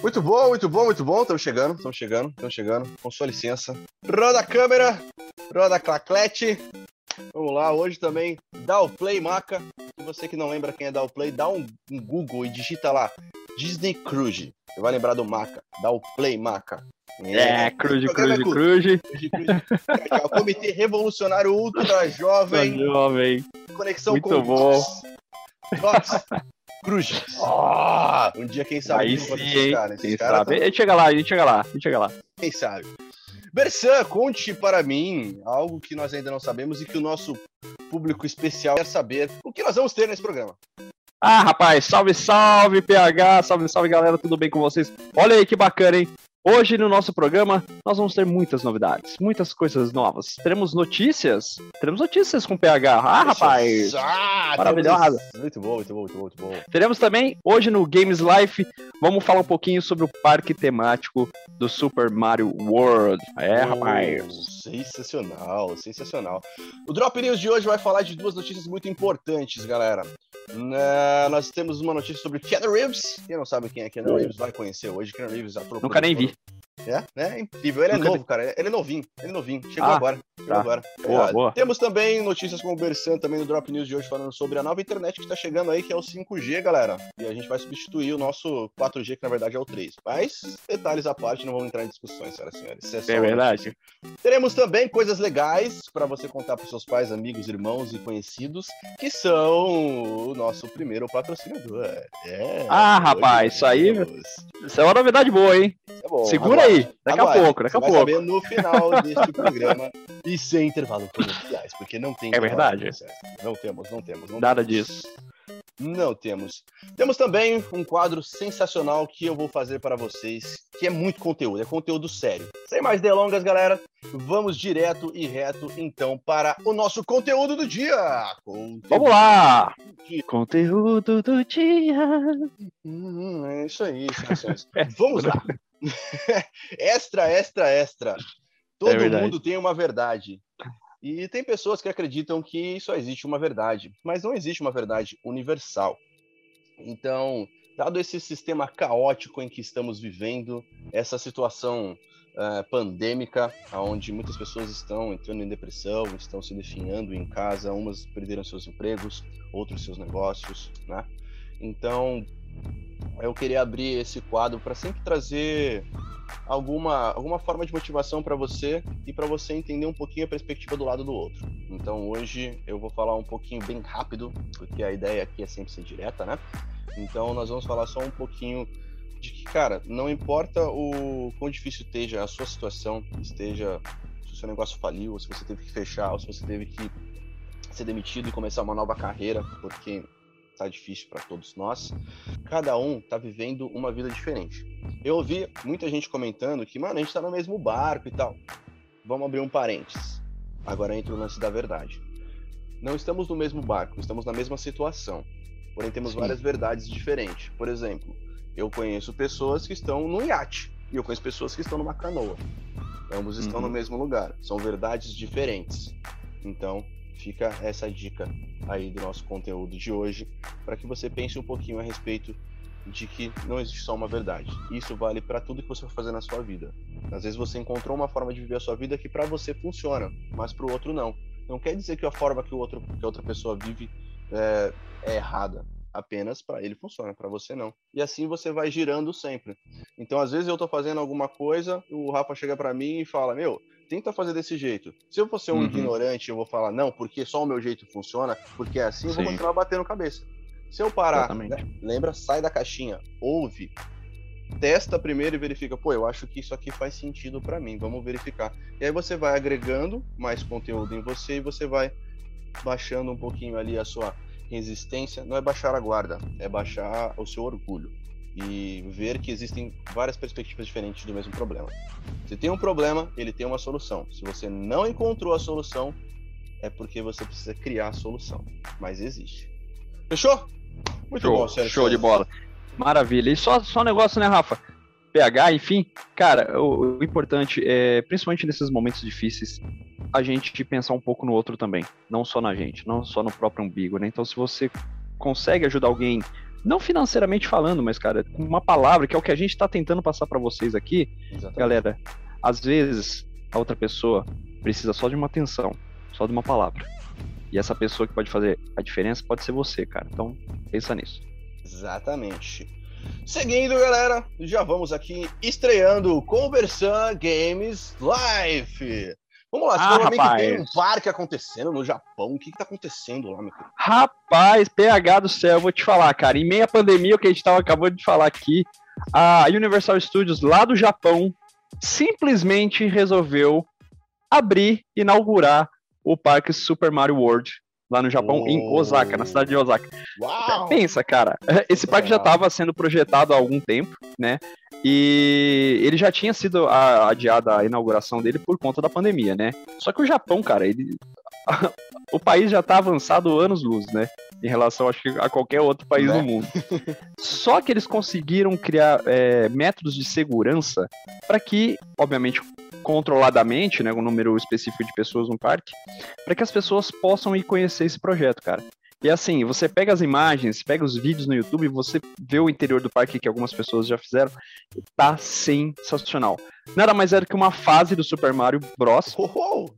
Muito bom, muito bom, muito bom. Estamos chegando, estamos chegando, estamos chegando. Com sua licença. Roda a câmera, roda a claclete. Vamos lá, hoje também dá o play, maca. Se você que não lembra quem é dá o play, dá um, um Google e digita lá Disney Cruise. Você vai lembrar do maca. Dá o play, maca. É, Cruise, Cruise. É o Comitê Revolucionário Ultra Jovem. Jovem. Conexão Muito com bom. Drops. Cruz. Oh, um dia, quem sabe, Aí sim, esses hein? caras. Quem caras sabe? A gente chega lá, a gente chega lá, a gente chega lá. Quem sabe? Bersan, conte para mim algo que nós ainda não sabemos e que o nosso público especial quer saber. O que nós vamos ter nesse programa? Ah, rapaz, salve, salve, PH, salve, salve, galera, tudo bem com vocês? Olha aí que bacana, hein? Hoje no nosso programa nós vamos ter muitas novidades, muitas coisas novas. Teremos notícias, teremos notícias com PH. Ah, rapaz, Ah, maravilhosa. temos- Muito bom, muito bom, muito bom, muito bom. Teremos também hoje no Games Life, vamos falar um pouquinho sobre o parque temático do Super Mario World. É, Oh, rapaz. Sensacional, sensacional. O Drop News de hoje vai falar de duas notícias muito importantes, galera. Na- nós temos uma notícia sobre Keanu Reeves. Quem não sabe quem é Keanu Reeves vai conhecer hoje. Keanu Reeves, ator Nunca nem vi. É, né? É incrível. Ele é Nunca novo, cara. Ele é novinho. Ele é novinho. Chegou Ah, agora. Tá. agora. Boa, É, boa. Temos também notícias com o Bersan também no Drop News de hoje falando sobre a nova internet que está chegando aí, que é o 5G, galera. E a gente vai substituir o nosso 4G, que na verdade é o 3. Mas detalhes à parte, não vamos entrar em discussões, senhoras e senhores. É É verdade. Teremos também coisas legais para você contar para seus pais, amigos, irmãos e conhecidos, que são o nosso primeiro patrocinador. É, Ah, rapaz, isso aí-. Isso é uma novidade boa, hein? É bom, Segura aguarde, aí, daqui a aguarde. pouco, daqui a pouco. no final deste programa e sem intervalo comerciais, porque não tem É verdade. Não temos, não temos. Não Nada temos. disso. Não temos. Temos também um quadro sensacional que eu vou fazer para vocês, que é muito conteúdo, é conteúdo sério. Sem mais delongas, galera, vamos direto e reto então para o nosso conteúdo do dia. Conteúdo Vamos lá! do dia. Conteúdo do dia. Hum, é isso aí, sensações. É, Vamos lá. extra, extra, extra. Todo É mundo tem uma verdade. E tem pessoas que acreditam que só existe uma verdade, mas não existe uma verdade universal. Então, dado esse sistema caótico em que estamos vivendo, essa situação eh, pandêmica, onde muitas pessoas estão entrando em depressão, estão se definhando em casa, umas perderam seus empregos, outros seus negócios, né? Então, eu queria abrir esse quadro para sempre trazer alguma, alguma forma de motivação para você e para você entender um pouquinho a perspectiva do lado do outro. Então hoje eu vou falar um pouquinho bem rápido, porque a ideia aqui é sempre ser direta, né? Então nós vamos falar só um pouquinho de que, cara, não importa o quão difícil esteja a sua situação, esteja se o seu negócio faliu, ou se você teve que fechar, ou se você teve que ser demitido e começar uma nova carreira, porque tá difícil para todos nós. Cada um tá vivendo uma vida diferente. Eu ouvi muita gente comentando que, mano, a gente tá no mesmo barco e tal. Vamos abrir um parênteses. Agora entra o lance da verdade. Não estamos no mesmo barco, estamos na mesma situação. Porém, temos Sim. várias verdades diferentes. Por exemplo, eu conheço pessoas que estão num iate e eu conheço pessoas que estão numa canoa. Ambos estão Uhum. no mesmo lugar. São verdades diferentes. Então, fica essa dica aí do nosso conteúdo de hoje para que você pense um pouquinho a respeito de que não existe só uma verdade. Isso vale para tudo que você for fazer na sua vida. Às vezes você encontrou uma forma de viver a sua vida que para você funciona, mas para o outro não. Não quer dizer que a forma que, o outro, que a outra pessoa vive é, é errada. Apenas para ele funciona, para você não. E assim você vai girando sempre. Então, às vezes eu tô fazendo alguma coisa, o Rafa chega para mim e fala: Meu, tenta fazer desse jeito. Se eu for ser um Uhum. ignorante, eu vou falar: Não, porque só o meu jeito funciona, porque é assim, eu vou continuar batendo cabeça. Se eu parar, né, lembra, sai da caixinha, ouve, testa primeiro e verifica, pô, eu acho que isso aqui faz sentido pra mim, vamos verificar. E aí você vai agregando mais conteúdo em você e você vai baixando um pouquinho ali a sua resistência. Não é baixar a guarda, é baixar o seu orgulho e ver que existem várias perspectivas diferentes do mesmo problema. Se tem um problema, ele tem uma solução. Se você não encontrou a solução, é porque você precisa criar a solução. Mas existe. Fechou? Muito show, bom, Sérgio. show de bola. Maravilha. E só, só um negócio, né, Rafa? PH, enfim, cara, o, o importante é, principalmente nesses momentos difíceis, a gente pensar um pouco no outro também. Não só na gente, não só no próprio umbigo, né? Então, se você consegue ajudar alguém não financeiramente falando, mas, cara, com uma palavra, que é o que a gente está tentando passar para vocês aqui. Exatamente. Galera, às vezes a outra pessoa precisa só de uma atenção, só de uma palavra. E essa pessoa que pode fazer a diferença pode ser você, cara. Então, pensa nisso. Exatamente. Seguindo, galera, já vamos aqui estreando Conversan Games Live. Vamos lá, ah, rapaz. tem um parque acontecendo no Japão. O que, que tá acontecendo lá, meu filho? Rapaz, PH do céu, eu vou te falar, cara. Em meia pandemia, o que a gente tava acabando de falar aqui, a Universal Studios lá do Japão simplesmente resolveu abrir, inaugurar o parque Super Mario World lá no Japão, oh. em Osaka, na cidade de Osaka. Uau. Pensa, cara, esse parque já estava sendo projetado há algum tempo, né? E ele já tinha sido adiada a inauguração dele por conta da pandemia, né? Só que o Japão, cara, ele o país já está avançado anos-luz, né? Em relação, acho que, a qualquer outro país né? do mundo. Só que eles conseguiram criar é, métodos de segurança para que, obviamente, controladamente, né, um número específico de pessoas no parque, para que as pessoas possam ir conhecer esse projeto, cara. E assim, você pega as imagens, pega os vídeos no YouTube, você vê o interior do parque que algumas pessoas já fizeram, tá sensacional. Nada mais é do que uma fase do Super Mario Bros. Oh,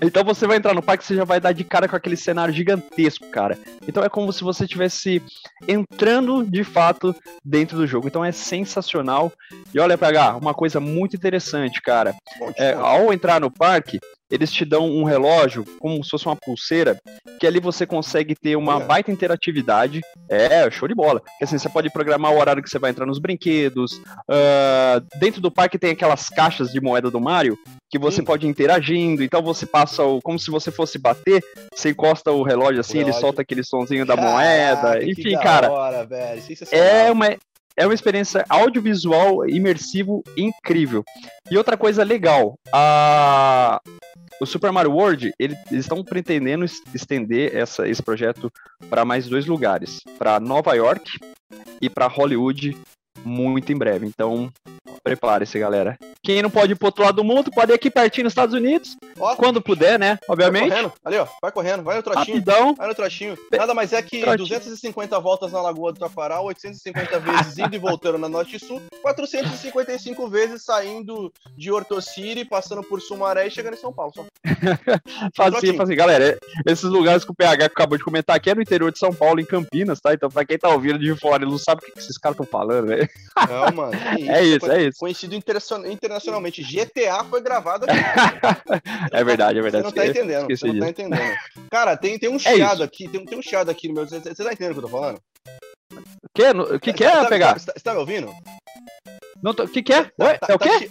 então você vai entrar no parque, você já vai dar de cara com aquele cenário gigantesco, cara. Então é como se você estivesse entrando de fato dentro do jogo. Então é sensacional. E olha, PH, uma coisa muito interessante, cara. É, ao entrar no parque, eles te dão um relógio, como se fosse uma pulseira, que ali você consegue ter uma é. baita interatividade. É, show de bola. Que assim, você pode programar o horário que você vai entrar nos brinquedos. Uh, dentro do parque tem aquelas caixas de moeda do Mario que você pode ir interagindo. Então você passa o. como se você fosse bater, você encosta o relógio assim, o relógio. ele solta aquele sonzinho da Caraca, moeda. Enfim, cara. Hora, é uma é uma experiência audiovisual imersivo incrível. E outra coisa legal, a o Super Mario World, ele, eles estão pretendendo estender essa, esse projeto para mais dois lugares, para Nova York e para Hollywood muito em breve. Então, prepare-se, galera. Quem não pode ir pro outro lado do mundo, pode ir aqui pertinho nos Estados Unidos. Ó, quando puder, né? Obviamente. Vai correndo. Ali, ó. Vai correndo. Vai no trotinho. Rapidão. Vai no trotinho. Nada mais é que trotinho. 250 voltas na Lagoa do Taquaral, 850 vezes indo e voltando na Norte e Sul, 455 vezes saindo de Hortociri, passando por Sumaré e chegando em São Paulo. Só. facinho, facinho. Galera, esses lugares que o PH acabou de comentar aqui é no interior de São Paulo, em Campinas, tá? Então, pra quem tá ouvindo de fora, ele não sabe o que esses caras estão falando, velho. Não, mano. É isso, é isso. Conhecido internacionalmente. GTA foi gravado aqui. é verdade, é verdade. Você não tá entendendo. Você não tá entendendo. Cara, tem, tem um é chiado aqui, tem, tem um chiado aqui no meu. Você, você tá entendendo o que eu tô falando? O que? O que, que é, tá, pegar? Você tá, você tá me ouvindo? Não tô... O que, que é? Tá, Ué, tá, é o tá quê?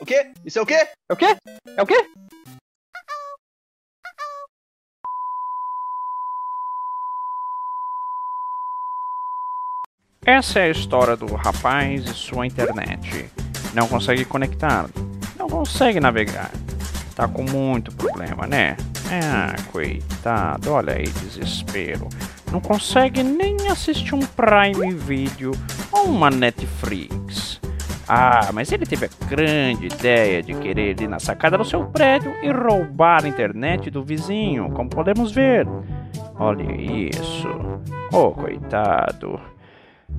O quê? Isso é o quê? É o quê? É o quê? Essa é a história do rapaz e sua internet. Não consegue conectar, não consegue navegar. Tá com muito problema, né? Ah, coitado, olha aí, desespero. Não consegue nem assistir um Prime Video ou uma Netflix. Ah, mas ele teve a grande ideia de querer ir na sacada do seu prédio e roubar a internet do vizinho, como podemos ver. Olha isso. Oh, coitado.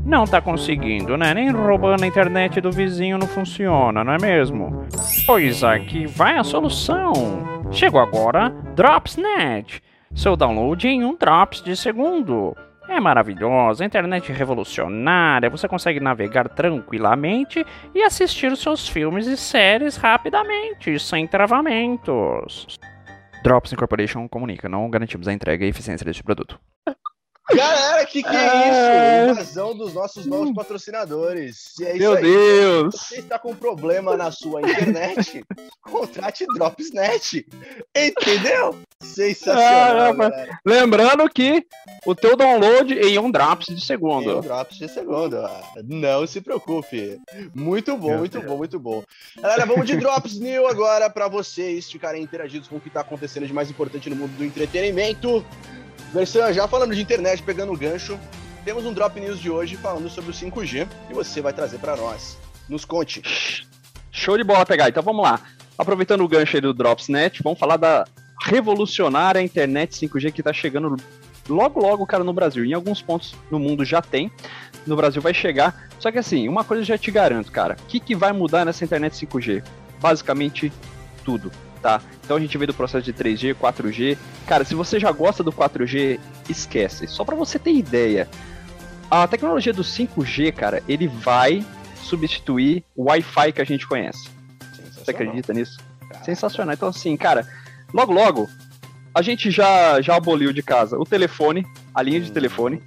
Não tá conseguindo, né? Nem roubando a internet do vizinho não funciona, não é mesmo? Pois aqui vai a solução. Chegou agora Dropsnet. Seu download em um drops de segundo. É maravilhosa, internet revolucionária, você consegue navegar tranquilamente e assistir os seus filmes e séries rapidamente, sem travamentos. Drops Incorporation comunica, não garantimos a entrega e eficiência deste produto. Galera, que que é isso? Invasão dos nossos novos patrocinadores. É Meu. Deus! Você está com problema na sua internet? contrate Dropsnet. Entendeu? Sensacional. Ah, lembrando que o teu download em um drops de segundo. Em um drops de segundo. Não se preocupe. Muito bom, muito bom, muito bom. Galera, vamos de Drops New agora para vocês ficarem interagidos com o que está acontecendo de mais importante no mundo do entretenimento. Versan, já falando de internet, pegando o gancho, temos um Drop News de hoje falando sobre o 5G e você vai trazer para nós. Nos conte. Show de bola, pegar. Então vamos lá. Aproveitando o gancho aí do Dropsnet, vamos falar da revolucionária internet 5G que está chegando logo logo, cara, no Brasil. Em alguns pontos no mundo já tem. No Brasil vai chegar. Só que assim, uma coisa eu já te garanto, cara. O que, que vai mudar nessa internet 5G? Basicamente tudo, tá? Então a gente veio do processo de 3G, 4G. Cara, se você já gosta do 4G, esquece. Só para você ter ideia, a tecnologia do 5G, cara, ele vai substituir o Wi-Fi que a gente conhece. Você acredita nisso? Sensacional. Então, assim, cara, logo, logo, a gente já, já aboliu de casa o telefone, a linha de hum. telefone,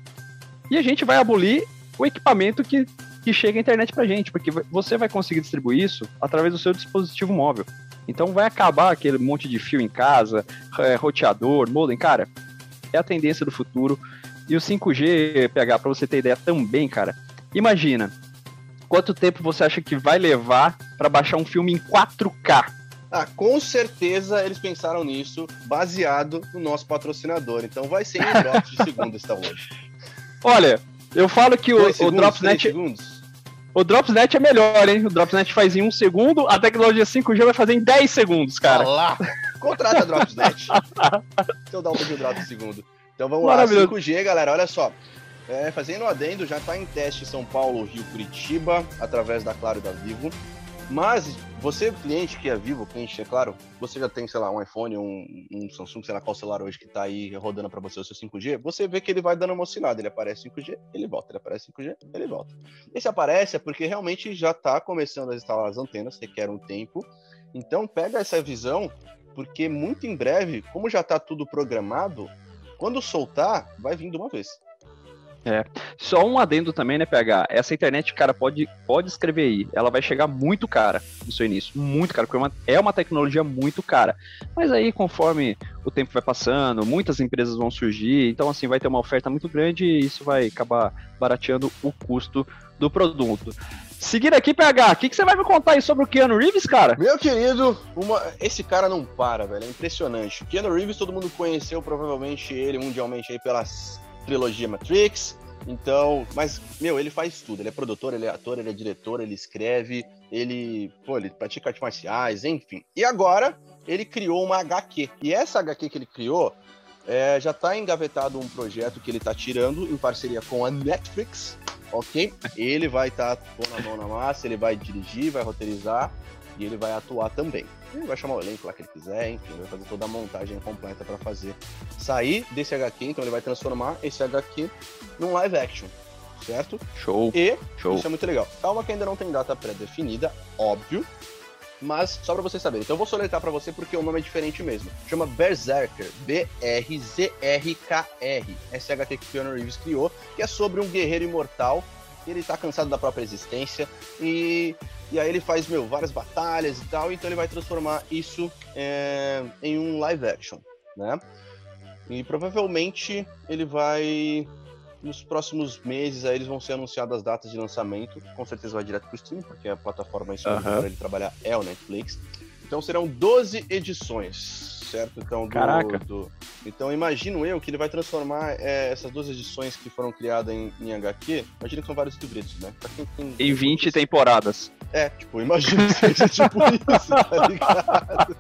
e a gente vai abolir o equipamento que, que chega à internet pra gente, porque você vai conseguir distribuir isso através do seu dispositivo móvel. Então vai acabar aquele monte de fio em casa, é, roteador, modem, cara. É a tendência do futuro. E o 5G, PH, para você ter ideia também, cara. Imagina, quanto tempo você acha que vai levar para baixar um filme em 4K? Ah, com certeza eles pensaram nisso, baseado no nosso patrocinador. Então vai ser em drops de segundo esta hoje. Olha, eu falo que o, segundos, o Dropsnet. Segundos. O Dropsnet é melhor, hein? O Dropsnet faz em um segundo, a tecnologia 5G vai fazer em 10 segundos, cara. Olá! Contrata a Dropsnet. Eu dar um pouquinho de drop segundo. Então vamos lá, 5G, galera, olha só. É, fazendo um adendo, já está em teste São Paulo, Rio, Curitiba, através da Claro e da Vivo. Mas você, cliente que é vivo, cliente, é claro, você já tem, sei lá, um iPhone, um, um Samsung, sei lá qual celular hoje que está aí rodando para você o seu 5G, você vê que ele vai dando uma oscilada. Ele aparece 5G, ele volta. Ele aparece 5G, ele volta. Esse aparece é porque realmente já está começando a instalar as antenas, requer um tempo. Então pega essa visão, porque muito em breve, como já está tudo programado, quando soltar, vai vir de uma vez. É. Só um adendo também, né, PH? Essa internet, cara, pode, pode escrever aí. Ela vai chegar muito cara no seu início. Muito cara, porque é uma, é uma tecnologia muito cara. Mas aí, conforme o tempo vai passando, muitas empresas vão surgir. Então, assim, vai ter uma oferta muito grande e isso vai acabar barateando o custo do produto. Seguindo aqui, PH, o que, que você vai me contar aí sobre o Keanu Reeves, cara? Meu querido, uma... esse cara não para, velho. É impressionante. Keanu Reeves, todo mundo conheceu provavelmente ele mundialmente aí pelas trilogia Matrix. Então, mas, meu, ele faz tudo. Ele é produtor, ele é ator, ele é diretor, ele escreve, ele, pô, ele pratica artes marciais, enfim. E agora, ele criou uma HQ. E essa HQ que ele criou, é, já está engavetado um projeto que ele está tirando em parceria com a Netflix, ok? Ele vai estar tá pondo a mão na massa, ele vai dirigir, vai roteirizar e ele vai atuar também. Ele vai chamar o elenco lá que ele quiser, enfim, vai fazer toda a montagem completa para fazer sair desse HQ, então ele vai transformar esse HQ num live action, certo? Show. E Show. isso é muito legal. Calma que ainda não tem data pré-definida, óbvio, mas só para você saber. Então eu vou soletrar para você porque o nome é diferente mesmo. Chama Berserker, B-R-Z-R-K-R. Essa HQ que o Keanu Reeves criou, que é sobre um guerreiro imortal ele tá cansado da própria existência e, e aí ele faz, meu, várias batalhas e tal, então ele vai transformar isso é, em um live action, né? E provavelmente ele vai nos próximos meses aí eles vão ser anunciadas as datas de lançamento, com certeza vai direto pro stream, porque a plataforma em uhum. para ele trabalhar é o Netflix. Então serão 12 edições certo? Então, do, Caraca. Do... Então, imagino eu que ele vai transformar é, essas duas edições que foram criadas em, em HQ, imagina que são vários livretos, né? Tem... Em 20 temporadas. É, tipo, imagina que seja tipo isso, tá ligado?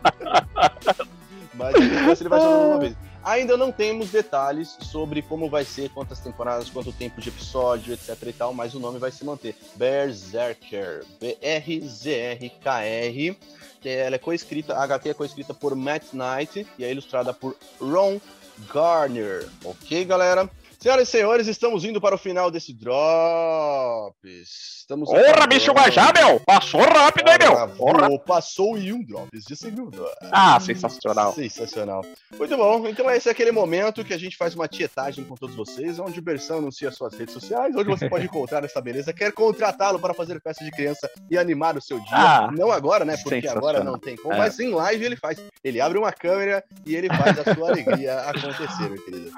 Mas ele vai fazer uma vez. Ainda não temos detalhes sobre como vai ser, quantas temporadas, quanto tempo de episódio, etc e tal, mas o nome vai se manter. Berserker. B-R-Z-R-K-R ela é coescrita, a HQ é coescrita por Matt Knight e é ilustrada por Ron Garner. Ok, galera? Senhoras e senhores, estamos indo para o final desse Drops. Estamos Porra, bicho, mas já, meu! Passou rápido, hein, meu? Porra. Passou em um Drops de segundo. Ah, sensacional. Sensacional. Muito bom. Então esse é aquele momento que a gente faz uma tietagem com todos vocês, onde o Bersão anuncia suas redes sociais, onde você pode encontrar essa beleza. Quer contratá-lo para fazer festa de criança e animar o seu dia. Ah, não agora, né? Porque agora não tem como, é. mas em live ele faz. Ele abre uma câmera e ele faz a sua alegria acontecer, meu querido.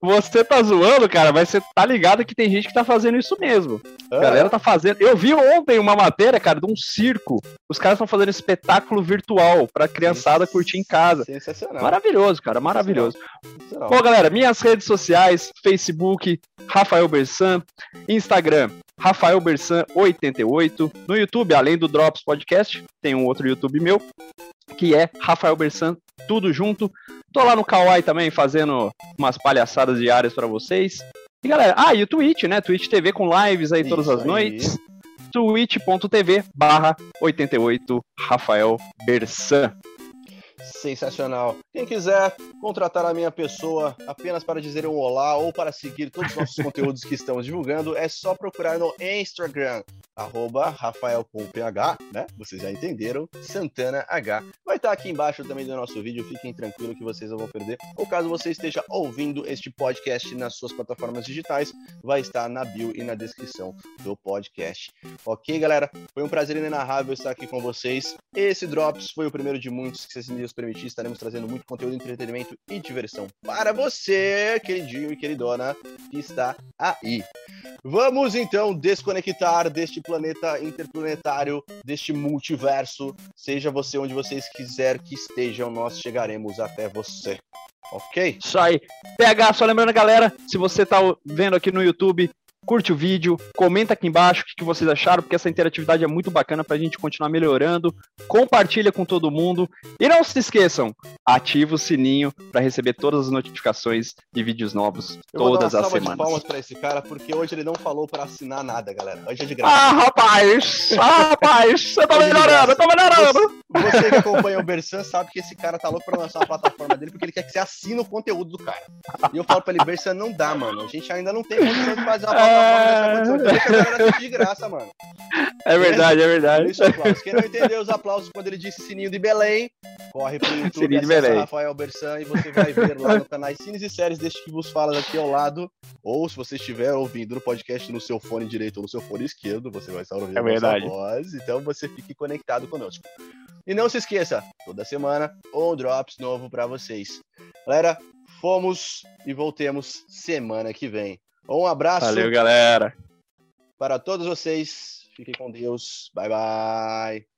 Você tá zoando, cara, mas você tá ligado que tem gente que tá fazendo isso mesmo. A galera tá fazendo. Eu vi ontem uma matéria, cara, de um circo. Os caras estão fazendo espetáculo virtual pra criançada curtir em casa. Sensacional. Maravilhoso, cara, maravilhoso. Sensacional. Bom, galera, minhas redes sociais: Facebook, Rafael Bersan, Instagram, Rafael Bersan 88. No YouTube, além do Drops Podcast, tem um outro YouTube meu, que é Rafael Bersan, tudo junto. Tô lá no Kawaii também fazendo umas palhaçadas diárias para vocês. E galera, ah, e o Twitch, né? Twitch TV com lives aí todas Isso as aí. noites. twitch.tv barra 88 Rafael Bersan. Sensacional. Quem quiser contratar a minha pessoa apenas para dizer um olá ou para seguir todos os nossos conteúdos que estamos divulgando, é só procurar no Instagram, arroba Rafael com PH, né? Vocês já entenderam, Santana H. Vai estar aqui embaixo também do nosso vídeo, fiquem tranquilos que vocês não vão perder. Ou caso você esteja ouvindo este podcast nas suas plataformas digitais, vai estar na bio e na descrição do podcast. Ok, galera? Foi um prazer inenarrável estar aqui com vocês. Esse Drops foi o primeiro de muitos que, se Deus permitir, estaremos trazendo muito conteúdo, entretenimento e diversão para você, queridinho e queridona, que está aí. Vamos então desconectar deste planeta interplanetário, deste multiverso. Seja você onde vocês quiser que estejam, nós chegaremos até você. Ok? Isso aí. PH, só lembrando, galera, se você tá vendo aqui no YouTube, curte o vídeo, comenta aqui embaixo o que vocês acharam, porque essa interatividade é muito bacana pra gente continuar melhorando. Compartilha com todo mundo. E não se esqueçam, ativa o sininho pra receber todas as notificações de vídeos novos Eu vou dar todas uma as salva de semanas. palmas para esse cara, porque hoje ele não falou para assinar nada, galera. Hoje é de graça. Ah, rapaz! Ah, rapaz! Você tá melhorando, tá melhorando! Você que acompanha o Bersan sabe que esse cara tá louco pra lançar a plataforma dele porque ele quer que você assine o conteúdo do cara. E eu falo pra ele, Bersan, não dá, mano. A gente ainda não tem condição de fazer uma plataforma a assistir de graça, mano. É verdade, é verdade. Isso, aplausos. Quem não entendeu os aplausos quando ele disse sininho de Belém, corre pro YouTube, Sininho de Belém. Rafael Bersan e você vai ver lá no canal Cines e Séries deste que vos fala aqui ao lado. Ou se você estiver ouvindo no podcast no seu fone direito ou no seu fone esquerdo, você vai estar ouvindo É a verdade. voz. Então você fique conectado conosco. E não se esqueça, toda semana um Drops novo pra vocês. Galera, fomos e voltemos semana que vem. Um abraço Valeu, galera. para todos vocês. Fiquem com Deus. Bye, bye.